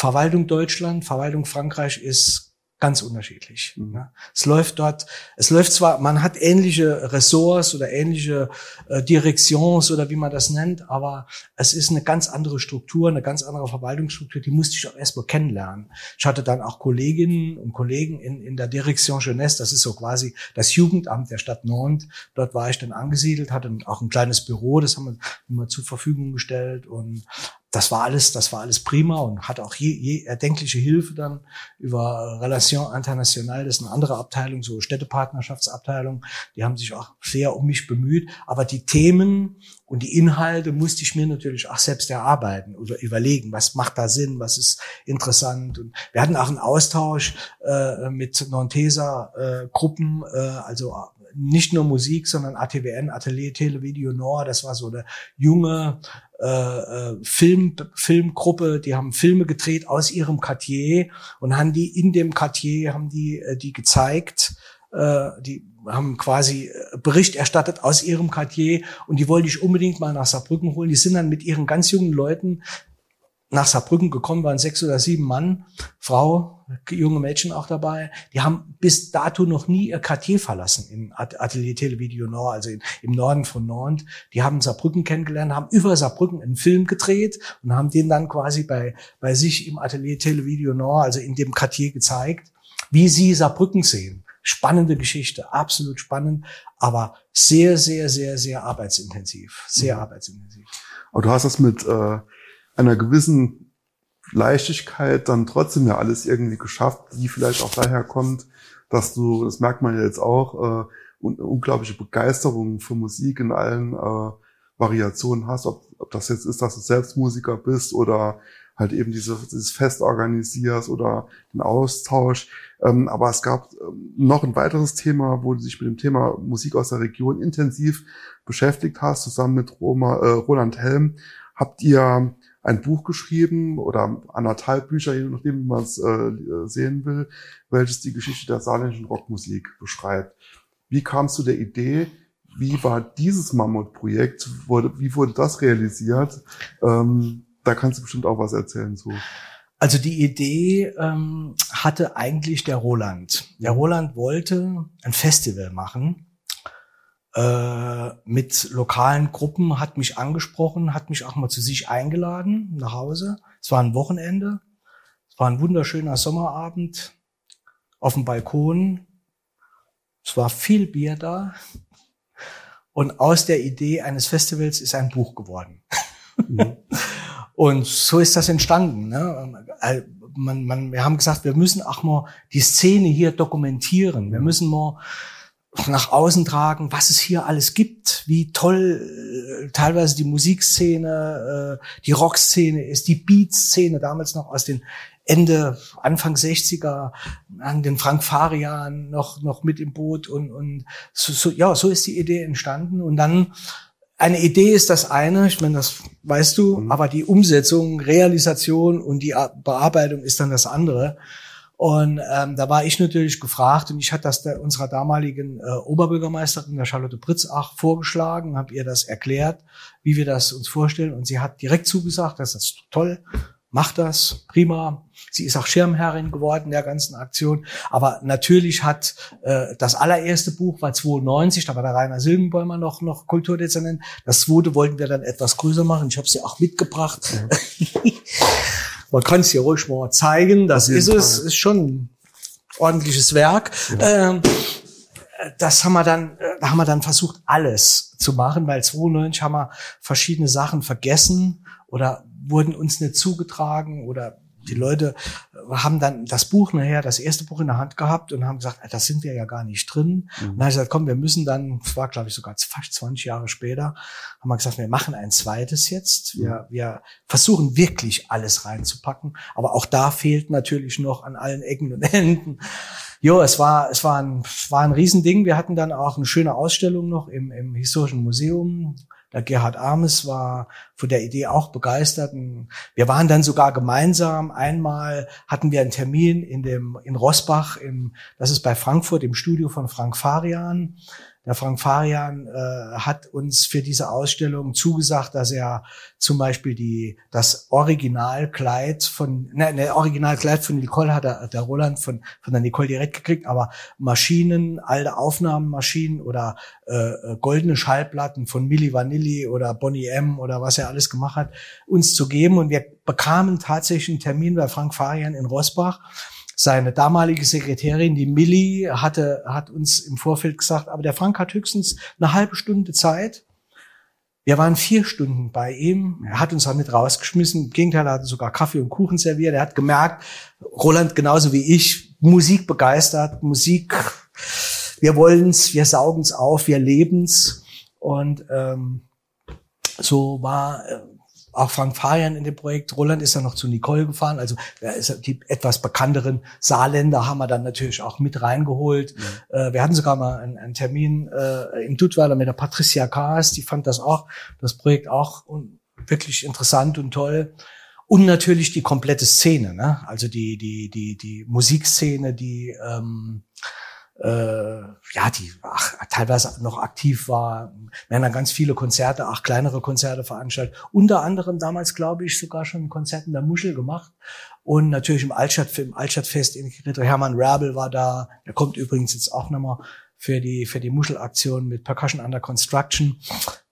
Verwaltung Deutschland, Verwaltung Frankreich ist ganz unterschiedlich. Mhm. Ne? Es läuft dort, es läuft zwar, man hat ähnliche Ressorts oder ähnliche äh, Directions oder wie man das nennt, aber es ist eine ganz andere Struktur, eine ganz andere Verwaltungsstruktur, die musste ich auch erstmal kennenlernen. Ich hatte dann auch Kolleginnen und Kollegen in, in der Direction Jeunesse, das ist so quasi das Jugendamt der Stadt Nantes. Dort war ich dann angesiedelt, hatte auch ein kleines Büro, das haben wir immer zur Verfügung gestellt und das war alles, das war alles prima und hatte auch je, je erdenkliche Hilfe dann über Relation International, das ist eine andere Abteilung, so Städtepartnerschaftsabteilung, die haben sich auch sehr um mich bemüht, aber die Themen und die Inhalte musste ich mir natürlich auch selbst erarbeiten oder überlegen, was macht da Sinn, was ist interessant. Und wir hatten auch einen Austausch äh, mit Nonteser äh, Gruppen, äh, also nicht nur Musik, sondern ATWN, Atelier Televideo Nord, das war so eine junge äh, äh, Film, Filmgruppe, die haben Filme gedreht aus ihrem Quartier und haben die in dem Quartier, haben die äh, die gezeigt, die haben quasi Bericht erstattet aus ihrem Quartier und die wollte ich unbedingt mal nach Saarbrücken holen. Die sind dann mit ihren ganz jungen Leuten nach Saarbrücken gekommen, waren sechs oder sieben Mann, Frau, junge Mädchen auch dabei. Die haben bis dato noch nie ihr Quartier verlassen im Atelier Televideo Nord, also im Norden von Nantes. Die haben Saarbrücken kennengelernt, haben über Saarbrücken einen Film gedreht und haben den dann quasi bei, bei sich im Atelier Televideo Nord, also in dem Quartier gezeigt, wie sie Saarbrücken sehen. Spannende Geschichte, absolut spannend, aber sehr, sehr, sehr, sehr arbeitsintensiv. Sehr mhm. arbeitsintensiv. Aber du hast das mit äh einer gewissen Leichtigkeit dann trotzdem ja alles irgendwie geschafft, die vielleicht auch daher kommt, dass du, das merkt man ja jetzt auch, äh, unglaubliche Begeisterung für Musik in allen äh, Variationen hast, ob, ob das jetzt ist, dass du selbst Musiker bist oder halt eben diese, dieses Fest organisierst oder den Austausch. Ähm, aber es gab ähm, noch ein weiteres Thema, wo du dich mit dem Thema Musik aus der Region intensiv beschäftigt hast, zusammen mit Roma, äh, Roland Helm. Habt ihr ein Buch geschrieben oder anderthalb Bücher, je nachdem, wie man es äh, sehen will, welches die Geschichte der saarländischen Rockmusik beschreibt. Wie kamst du der Idee? Wie war dieses Mammutprojekt? Wie wurde das realisiert? Ähm, da kannst du bestimmt auch was erzählen zu. Also die Idee ähm, hatte eigentlich der Roland. Der Roland wollte ein Festival machen äh, mit lokalen Gruppen, hat mich angesprochen, hat mich auch mal zu sich eingeladen nach Hause. Es war ein Wochenende, es war ein wunderschöner Sommerabend auf dem Balkon. Es war viel Bier da. Und aus der Idee eines Festivals ist ein Buch geworden. Mhm. Und so ist das entstanden. Ne? Äh, man, man, wir haben gesagt, wir müssen auch mal die Szene hier dokumentieren. Wir müssen mal nach außen tragen, was es hier alles gibt, wie toll äh, teilweise die Musikszene, äh, die Rockszene ist, die Beatszene damals noch aus den Ende, Anfang 60er, an den Frank Farian noch, noch mit im Boot und, und so, so, ja, so ist die Idee entstanden und dann eine Idee ist das eine, ich meine, das weißt du, mhm. aber die Umsetzung, Realisation und die Bearbeitung ist dann das andere. Und ähm, da war ich natürlich gefragt und ich hatte das der, unserer damaligen äh, Oberbürgermeisterin, der Charlotte Pritzach, vorgeschlagen, habe ihr das erklärt, wie wir das uns vorstellen. Und sie hat direkt zugesagt, das ist toll, macht das, prima. Sie ist auch Schirmherrin geworden der ganzen Aktion. Aber natürlich hat äh, das allererste Buch war 92, da war der Rainer Silbenbäumer noch, noch Kulturdezernent. Das zweite wollten wir dann etwas größer machen. Ich habe sie auch mitgebracht. Ja. Man kann es hier ruhig mal zeigen. Das ist es. Ist schon ein ordentliches Werk. Ja. Ähm, das haben wir dann, da haben wir dann versucht, alles zu machen, weil 92 haben wir verschiedene Sachen vergessen oder wurden uns nicht zugetragen oder die Leute haben dann das Buch nachher, das erste Buch in der Hand gehabt und haben gesagt, das sind wir ja gar nicht drin. Mhm. Und dann habe ich gesagt, komm, wir müssen dann, das war glaube ich sogar fast 20 Jahre später, haben wir gesagt, wir machen ein zweites jetzt. Wir, mhm. wir versuchen wirklich alles reinzupacken, aber auch da fehlt natürlich noch an allen Ecken und Enden. Jo, es war, es war ein, war ein Riesending. Wir hatten dann auch eine schöne Ausstellung noch im, im Historischen Museum der Gerhard Armes war von der Idee auch begeistert. Wir waren dann sogar gemeinsam. Einmal hatten wir einen Termin in dem, in Rossbach, im, das ist bei Frankfurt, im Studio von Frank Farian. Der Frank Farian äh, hat uns für diese Ausstellung zugesagt, dass er zum Beispiel die, das Originalkleid von, ne, ne Originalkleid von Nicole hat der, der Roland von, von der Nicole direkt gekriegt, aber Maschinen, alte Aufnahmenmaschinen oder äh, goldene Schallplatten von Milli Vanilli oder Bonnie M oder was er alles gemacht hat, uns zu geben. Und wir bekamen tatsächlich einen Termin bei Frank Farian in Rosbach seine damalige Sekretärin, die Millie, hatte, hat uns im Vorfeld gesagt, aber der Frank hat höchstens eine halbe Stunde Zeit. Wir waren vier Stunden bei ihm. Er hat uns nicht rausgeschmissen. Im Gegenteil, er hat sogar Kaffee und Kuchen serviert. Er hat gemerkt, Roland genauso wie ich, Musik begeistert, Musik, wir wollen's, wir saugen's auf, wir leben's. Und ähm, so war äh, auch Frank Farian in dem Projekt. Roland ist dann noch zu Nicole gefahren. Also die etwas bekannteren Saarländer haben wir dann natürlich auch mit reingeholt. Mhm. Wir hatten sogar mal einen, einen Termin äh, im Duttweiler mit der Patricia Kaas. Die fand das auch, das Projekt auch wirklich interessant und toll. Und natürlich die komplette Szene, ne? also die, die, die, die Musikszene, die ähm, äh, ja, die ach, teilweise noch aktiv war. Wir haben dann ganz viele Konzerte, auch kleinere Konzerte veranstaltet. Unter anderem damals, glaube ich, sogar schon ein Konzert in der Muschel gemacht. Und natürlich im, Altstadt, im Altstadtfest integriert. Hermann Rabel war da. Der kommt übrigens jetzt auch nochmal für die, für die Muschelaktion mit Percussion Under Construction.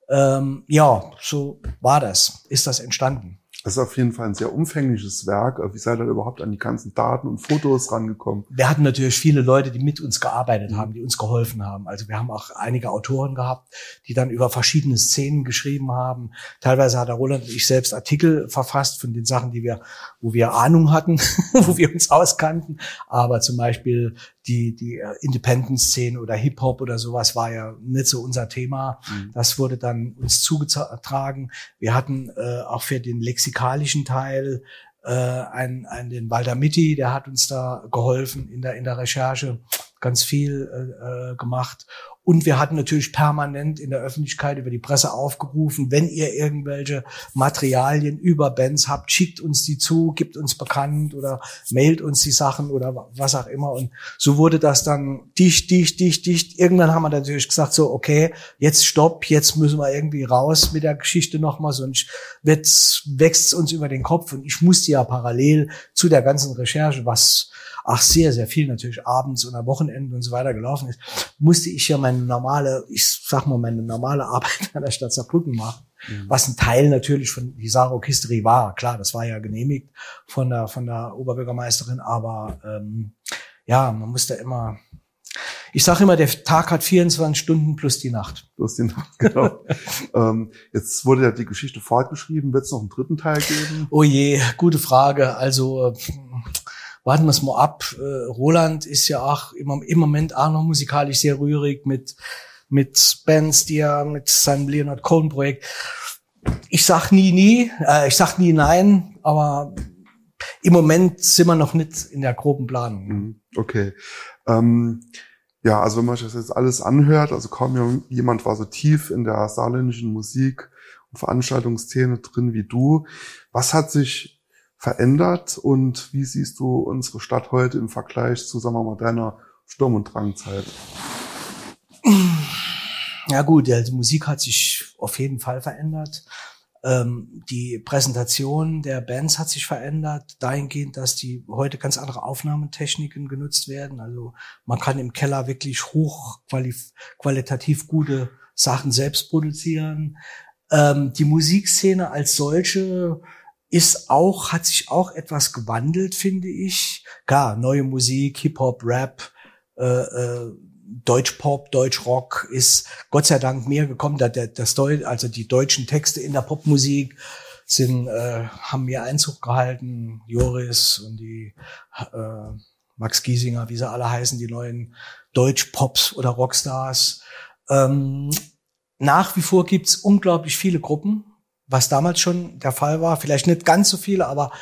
Ähm, ja, so war das, ist das entstanden. Das ist auf jeden Fall ein sehr umfängliches Werk. Wie seid ihr überhaupt an die ganzen Daten und Fotos rangekommen? Wir hatten natürlich viele Leute, die mit uns gearbeitet haben, die uns geholfen haben. Also wir haben auch einige Autoren gehabt, die dann über verschiedene Szenen geschrieben haben. Teilweise hat der Roland und ich selbst Artikel verfasst von den Sachen, die wir, wo wir Ahnung hatten, wo wir uns auskannten. Aber zum Beispiel die, die äh, Independent-Szene oder Hip-Hop oder sowas war ja nicht so unser Thema. Mhm. Das wurde dann uns zugetragen. Wir hatten äh, auch für den lexikalischen Teil äh, einen, einen den Walter Mitti, der hat uns da geholfen in der, in der Recherche, ganz viel äh, äh gemacht. Und wir hatten natürlich permanent in der Öffentlichkeit über die Presse aufgerufen, wenn ihr irgendwelche Materialien über Bands habt, schickt uns die zu, gibt uns bekannt oder mailt uns die Sachen oder was auch immer. Und so wurde das dann dicht, dicht, dicht, dicht. Irgendwann haben wir natürlich gesagt, so, okay, jetzt stopp, jetzt müssen wir irgendwie raus mit der Geschichte nochmal, sonst wächst es uns über den Kopf. Und ich musste ja parallel zu der ganzen Recherche, was ach sehr, sehr viel natürlich abends und am Wochenende und so weiter gelaufen ist, musste ich ja meine normale, ich sag mal, meine normale Arbeit an der Stadt Saarbrücken machen. Mhm. Was ein Teil natürlich von die Sarok History war. Klar, das war ja genehmigt von der, von der Oberbürgermeisterin, aber ähm, ja, man musste immer ich sage immer, der Tag hat 24 Stunden plus die Nacht. Plus die Nacht, genau. ähm, jetzt wurde ja die Geschichte fortgeschrieben. Wird es noch einen dritten Teil geben? Oh je, gute Frage. Also warten wir es mal ab. Äh, Roland ist ja auch im, im Moment auch noch musikalisch sehr rührig mit, mit Bands, die er mit seinem Leonard Cohen Projekt. Ich sag nie, nie, äh, ich sag nie nein, aber im Moment sind wir noch nicht in der groben Planung. Mhm, okay. Ähm, ja, also wenn man sich das jetzt alles anhört, also kaum jemand war so tief in der saarländischen Musik- und Veranstaltungsszene drin wie du. Was hat sich verändert und wie siehst du unsere Stadt heute im Vergleich zu, sagen wir mal, deiner Sturm- und Drangzeit? Ja gut, die Musik hat sich auf jeden Fall verändert. Äh, Ähm, die Präsentation der Bands hat sich verändert, dahingehend, dass die heute ganz andere Aufnahmetechniken genutzt werden. Also man kann im Keller wirklich hochqualitativ gute Sachen selbst produzieren. Ähm, die Musikszene als solche ist auch, hat sich auch etwas gewandelt, finde ich. Klar, neue Musik, Hip-Hop, Rap, äh, äh, Deutschpop, Deutschrock ist Gott sei Dank mehr gekommen. Das Deu also die deutschen Texte in der Popmusik sind, äh, haben mehr Einzug gehalten. Joris und die äh, Max Giesinger, wie sie alle heißen, die neuen Deutschpops oder Rockstars. Ähm, nach wie vor gibt's unglaublich viele Gruppen, was damals schon der Fall war. Vielleicht nicht ganz so viele, aber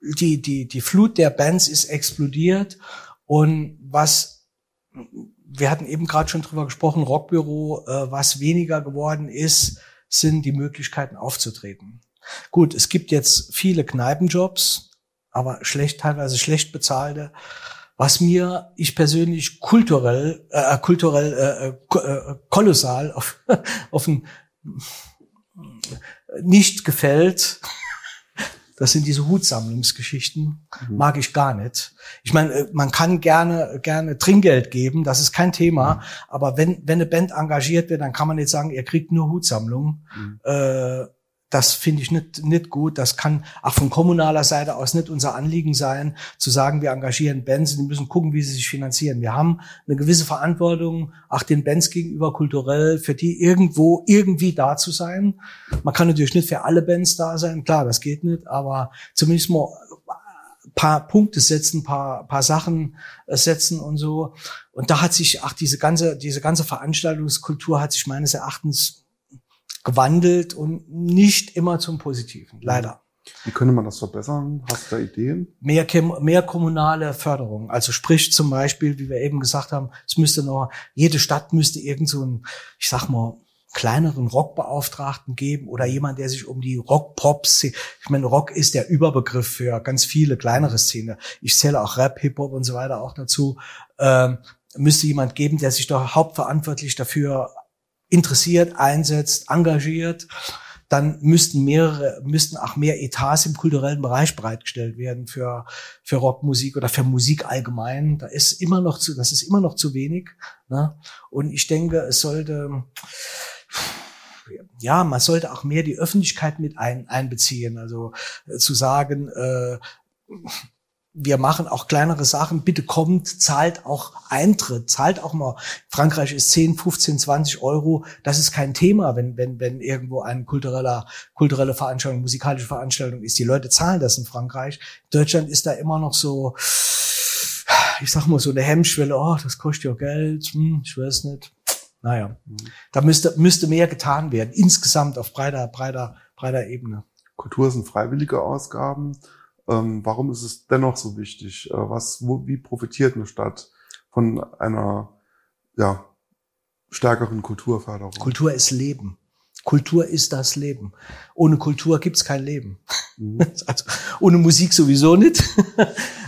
die, die, die Flut der Bands ist explodiert. Und was wir hatten eben gerade schon drüber gesprochen, Rockbüro, äh, was weniger geworden ist, sind die Möglichkeiten aufzutreten. Gut, es gibt jetzt viele Kneipenjobs, aber schlecht, teilweise schlecht bezahlte, was mir ich persönlich kulturell, äh, kulturell äh, äh, kolossal auf, auf ein, nicht gefällt, das sind diese Hutsammlungsgeschichten, mhm. mag ich gar nicht. Ich meine, äh, man kann gerne gerne Trinkgeld geben, das ist kein Thema. Mhm. Aber wenn wenn eine Band engagiert wird, dann kann man nicht sagen, ihr kriegt nur Hutsammlung. Mhm. Äh, das finde ich nicht, nicht gut. Das kann auch von kommunaler Seite aus nicht unser Anliegen sein, zu sagen, wir engagieren Bands die müssen gucken, wie sie sich finanzieren. Wir haben eine gewisse Verantwortung, auch den Bands gegenüber kulturell, für die irgendwo irgendwie da zu sein. Man kann natürlich nicht für alle Bands da sein, klar, das geht nicht, aber zumindest mal paar Punkte setzen, paar, paar Sachen äh, setzen und so. Und da hat sich, ach, diese ganze, diese ganze Veranstaltungskultur hat sich meines Erachtens gewandelt und nicht immer zum Positiven, leider. Wie könnte man das verbessern? Hast du da Ideen? Mehr, mehr kommunale Förderung. Also sprich zum Beispiel, wie wir eben gesagt haben, es müsste noch, jede Stadt müsste irgend so einen, ich sag mal, kleineren Rockbeauftragten geben oder jemand, der sich um die Rock-Pop, ich meine, Rock ist der Überbegriff für ganz viele kleinere Szene. Ich zähle auch Rap, Hip-Hop und so weiter auch dazu. Ähm, müsste jemand geben, der sich doch hauptverantwortlich dafür interessiert, einsetzt, engagiert, dann müssten mehrere, müssten auch mehr Etats im kulturellen Bereich bereitgestellt werden für, für Rockmusik oder für Musik allgemein. Da ist immer noch zu, das ist immer noch zu wenig. Ne? Und ich denke, es sollte, ja, man sollte auch mehr die Öffentlichkeit mit ein, einbeziehen. Also äh, zu sagen, äh, wir machen auch kleinere Sachen. Bitte kommt, zahlt auch Eintritt, zahlt auch mal. Frankreich ist 10, 15, 20 Euro. Das ist kein Thema, wenn, wenn, wenn irgendwo eine kultureller, kulturelle Veranstaltung, musikalische Veranstaltung ist. Die Leute zahlen das in Frankreich. Deutschland ist da immer noch so, ich sag mal so eine Hemmschwelle. Oh, das kostet ja Geld. Hm, ich weiß nicht. Naja, da müsste, müsste mehr getan werden. Insgesamt auf breiter, breiter, breiter Ebene. Kultur sind freiwillige Ausgaben. Ähm, warum ist es dennoch so wichtig? Äh, was, wo, wie profitiert eine Stadt von einer ja, stärkeren Kulturförderung? Kultur ist Leben. Kultur ist das Leben. Ohne Kultur gibt's kein Leben. Mhm. Also, ohne Musik sowieso nicht.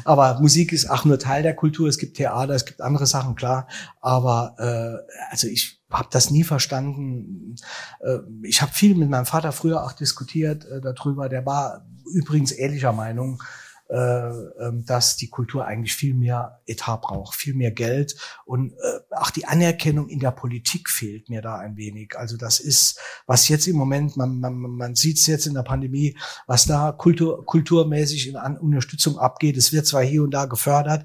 Aber Musik ist auch nur Teil der Kultur. Es gibt Theater, es gibt andere Sachen, klar. Aber äh, also ich habe das nie verstanden. Äh, ich habe viel mit meinem Vater früher auch diskutiert äh, darüber. Der war übrigens ähnlicher Meinung, dass die Kultur eigentlich viel mehr Etat braucht, viel mehr Geld und äh, auch die Anerkennung in der Politik fehlt mir da ein wenig. Also das ist, was jetzt im Moment, man, man, man sieht es jetzt in der Pandemie, was da kultur, kulturmäßig in An Unterstützung abgeht. Es wird zwar hier und da gefördert,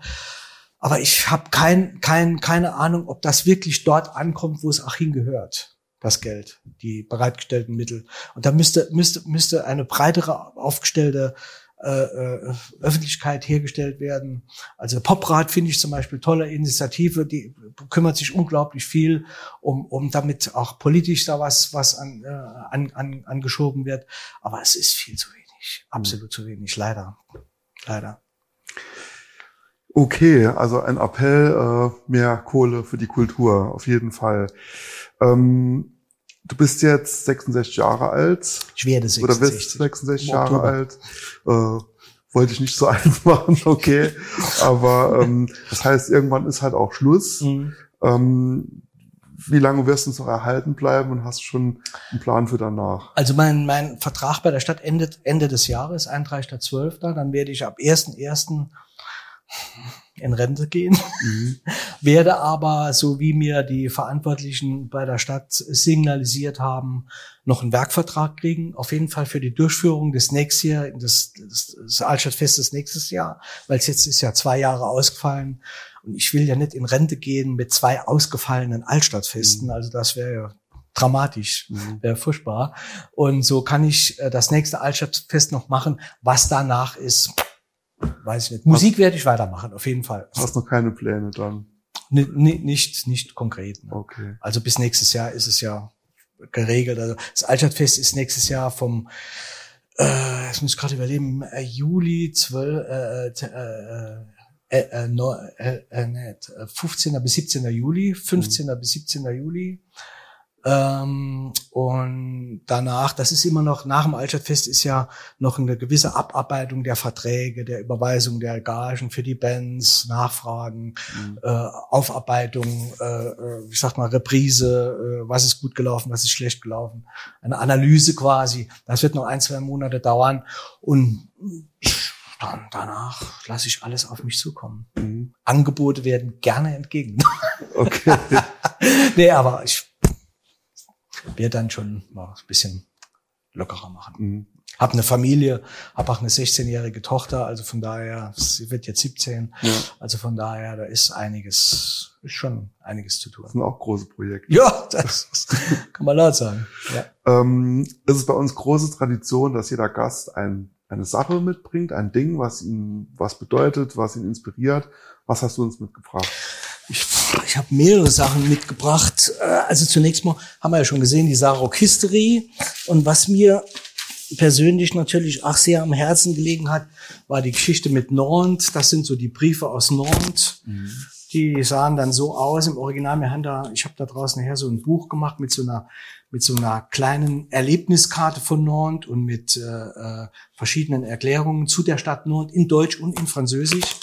aber ich habe kein, kein, keine Ahnung, ob das wirklich dort ankommt, wo es auch hingehört das Geld, die bereitgestellten Mittel. Und da müsste, müsste, müsste eine breitere aufgestellte äh, äh, Öffentlichkeit hergestellt werden. Also Poprad finde ich zum Beispiel tolle Initiative, die kümmert sich unglaublich viel, um, um damit auch politisch da was, was an, äh, an, an, angeschoben wird. Aber es ist viel zu wenig, absolut mhm. zu wenig, leider. Leider. Okay, also ein Appell, äh, mehr Kohle für die Kultur, auf jeden Fall. Ähm, du bist jetzt 66 Jahre alt. Ich werde 66. Oder wirst 66 Jahre alt. Äh, wollte ich nicht so alt machen, okay. Aber ähm, das heißt, irgendwann ist halt auch Schluss. Mhm. Ähm, wie lange wirst du uns noch erhalten bleiben und hast schon einen Plan für danach? Also mein, mein Vertrag bei der Stadt endet Ende des Jahres, 31.12. Dann werde ich ab 1.1. in Rente gehen, mhm. werde aber, so wie mir die Verantwortlichen bei der Stadt signalisiert haben, noch einen Werkvertrag kriegen, auf jeden Fall für die Durchführung des nächsten Jahr, des, des, des Altstadtfestes nächstes Jahr, weil es jetzt ist ja zwei Jahre ausgefallen und ich will ja nicht in Rente gehen mit zwei ausgefallenen Altstadtfesten, mhm. also das wäre ja dramatisch, mhm. wäre furchtbar. Und so kann ich äh, das nächste Altstadtfest noch machen. Was danach ist, weiß ich nicht. Musik werde ich weitermachen, auf jeden Fall. Hast noch keine Pläne dann? N nicht, nicht konkret. Ne? Okay. Also bis nächstes Jahr ist es ja geregelt. Also das Altstadtfest ist nächstes Jahr vom, äh, ich muss gerade überleben, äh, Juli 12, äh, äh, äh, äh, no, äh, äh, 15. bis 17. Juli, 15. Mhm. bis 17. Juli. Ähm, und danach, das ist immer noch, nach dem Altstadtfest ist ja noch eine gewisse Abarbeitung der Verträge, der Überweisung der Gagen für die Bands, Nachfragen, mhm. äh, Aufarbeitung, äh, äh ich sag mal, Reprise, äh, was ist gut gelaufen, was ist schlecht gelaufen, eine Analyse quasi. Das wird noch ein, zwei Monate dauern und dann danach lasse ich alles auf mich zukommen. Mhm. Angebote werden gerne entgegen. Okay. nee, aber ich wir dann schon mal ein bisschen lockerer machen. Mhm. Hab eine Familie, hab auch eine 16-jährige Tochter, also von daher, sie wird jetzt 17, ja. also von daher, da ist einiges, ist schon einiges zu tun. Das sind auch große Projekte. Ja, das kann man laut sagen. Ja. Ähm, es ist bei uns große Tradition, dass jeder Gast ein, eine Sache mitbringt, ein Ding, was ihn was bedeutet, was ihn inspiriert. Was hast du uns mitgebracht? Ich, ich habe mehrere Sachen mitgebracht. Äh, also zunächst mal haben wir ja schon gesehen, die Sarok History. Und was mir persönlich natürlich auch sehr am Herzen gelegen hat, war die Geschichte mit Nantes. Das sind so die Briefe aus Nantes. Mhm. Die sahen dann so aus im Original. Wir haben da, ich habe da draußen nachher so ein Buch gemacht mit so einer mit so einer kleinen Erlebniskarte von Nantes und mit äh, äh verschiedenen Erklärungen zu der Stadt Nantes in Deutsch und in Französisch.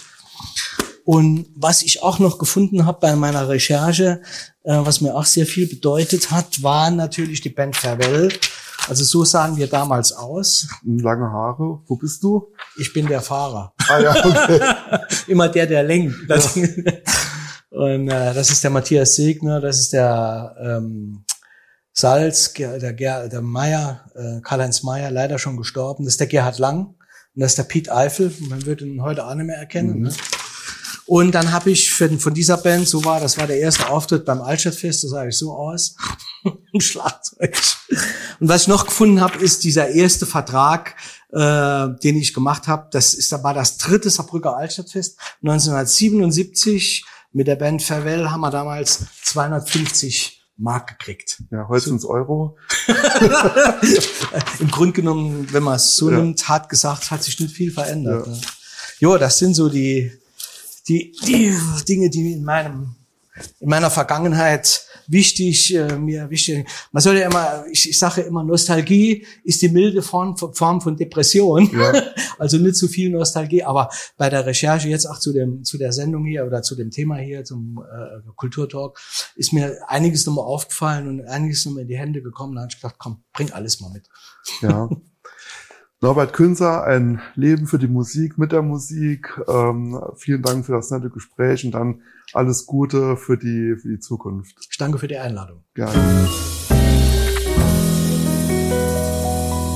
Und was ich auch noch gefunden habe bei meiner Recherche, äh, was mir auch sehr viel bedeutet hat, war natürlich die Band Farewell. Also so sahen wir damals aus. Lange Haare. Wo bist du? Ich bin der Fahrer. Ah ja, okay. Immer der, der lenkt. Das ja. Und äh, das ist der Matthias Segner, das ist der ähm, Salz, der, Ger der Meier, äh, Karl-Heinz Meier, leider schon gestorben. Das ist der Gerhard Lang und das ist der Piet Eifel. Man würde ihn heute auch nicht mehr erkennen. Mhm. Ne? Und dann habe ich für, von dieser Band, so war, das war der erste Auftritt beim Altstadtfest, das sah ich so aus, im Schlagzeug. Und was ich noch gefunden habe, ist dieser erste Vertrag, äh, den ich gemacht habe. Das ist, da war das dritte Saarbrücker Altstadtfest 1977 mit der Band Farewell haben wir damals 250 Mark gekriegt. Ja, heute sind Euro. Im Grunde genommen, wenn man es so ja. nimmt, hart gesagt, hat sich nicht viel verändert. Ja. Ne? Jo, das sind so die die, die Dinge, die in meinem in meiner Vergangenheit wichtig, äh, mir wichtig. Man soll ja immer, ich, ich sage immer, Nostalgie ist die milde Form, Form von Depression. Ja. also nicht zu viel Nostalgie, aber bei der Recherche jetzt auch zu dem zu der Sendung hier oder zu dem Thema hier zum äh, Kulturtalk ist mir einiges nochmal aufgefallen und einiges nochmal in die Hände gekommen. Da habe ich gedacht, komm, bring alles mal mit. Ja. Norbert Künzer, ein Leben für die Musik, mit der Musik. Ähm, vielen Dank für das nette Gespräch und dann alles Gute für die, für die Zukunft. Ich danke für die Einladung. Gerne.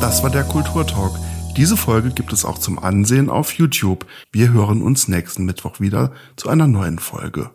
Das war der Kulturtalk. Diese Folge gibt es auch zum Ansehen auf YouTube. Wir hören uns nächsten Mittwoch wieder zu einer neuen Folge.